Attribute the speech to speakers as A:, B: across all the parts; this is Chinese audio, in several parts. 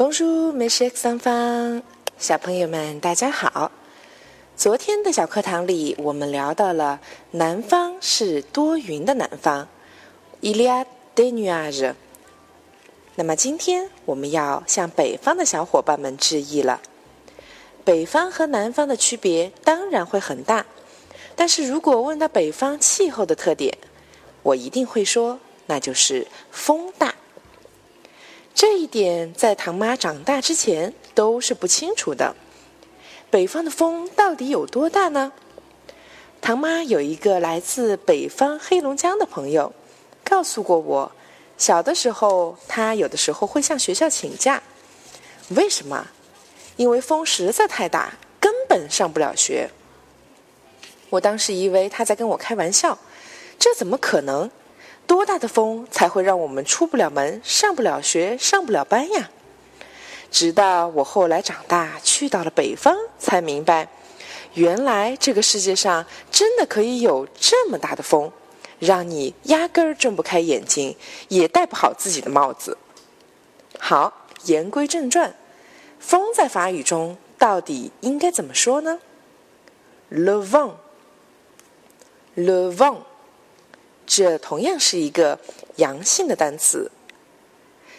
A: Bonjour, mes chers enfants，小朋友们，大家好。昨天的小课堂里，我们聊到了南方是多云的南方，Ilia de nuage。那么今天我们要向北方的小伙伴们致意了。北方和南方的区别当然会很大，但是如果问到北方气候的特点，我一定会说，那就是风大。这一点在唐妈长大之前都是不清楚的。北方的风到底有多大呢？唐妈有一个来自北方黑龙江的朋友，告诉过我，小的时候他有的时候会向学校请假。为什么？因为风实在太大，根本上不了学。我当时以为他在跟我开玩笑，这怎么可能？多大的风才会让我们出不了门、上不了学、上不了班呀？直到我后来长大，去到了北方，才明白，原来这个世界上真的可以有这么大的风，让你压根儿睁不开眼睛，也戴不好自己的帽子。好，言归正传，风在法语中到底应该怎么说呢？Le vent，le vent。这同样是一个阳性的单词。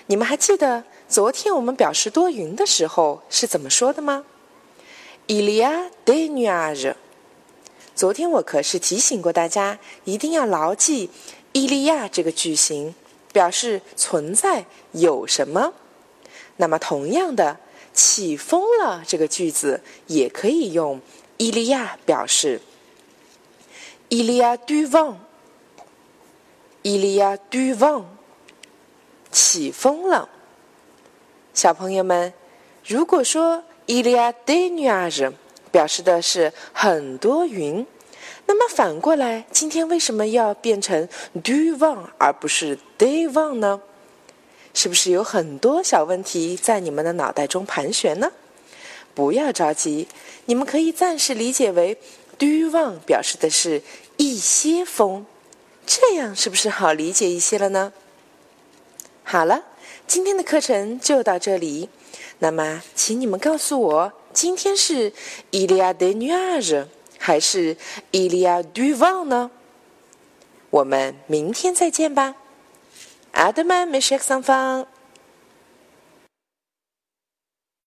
A: 你们还记得昨天我们表示多云的时候是怎么说的吗？Il y a de nuage。昨天我可是提醒过大家，一定要牢记 “il y a” 这个句型，表示存在有什么。那么同样的，起风了这个句子也可以用 “il y a” 表示。Il y a du vent。伊利亚杜旺起风了，小朋友们，如果说伊利亚德尼亚人表示的是很多云，那么反过来，今天为什么要变成杜旺而不是德旺呢？是不是有很多小问题在你们的脑袋中盘旋呢？不要着急，你们可以暂时理解为杜旺表示的是一些风。这样是不是好理解一些了呢？好了，今天的课程就到这里。那么，请你们告诉我，今天是 Il y a des nuages 还是 Il y a du vent 呢？我们明天再见吧。阿德曼，mes chers enfants。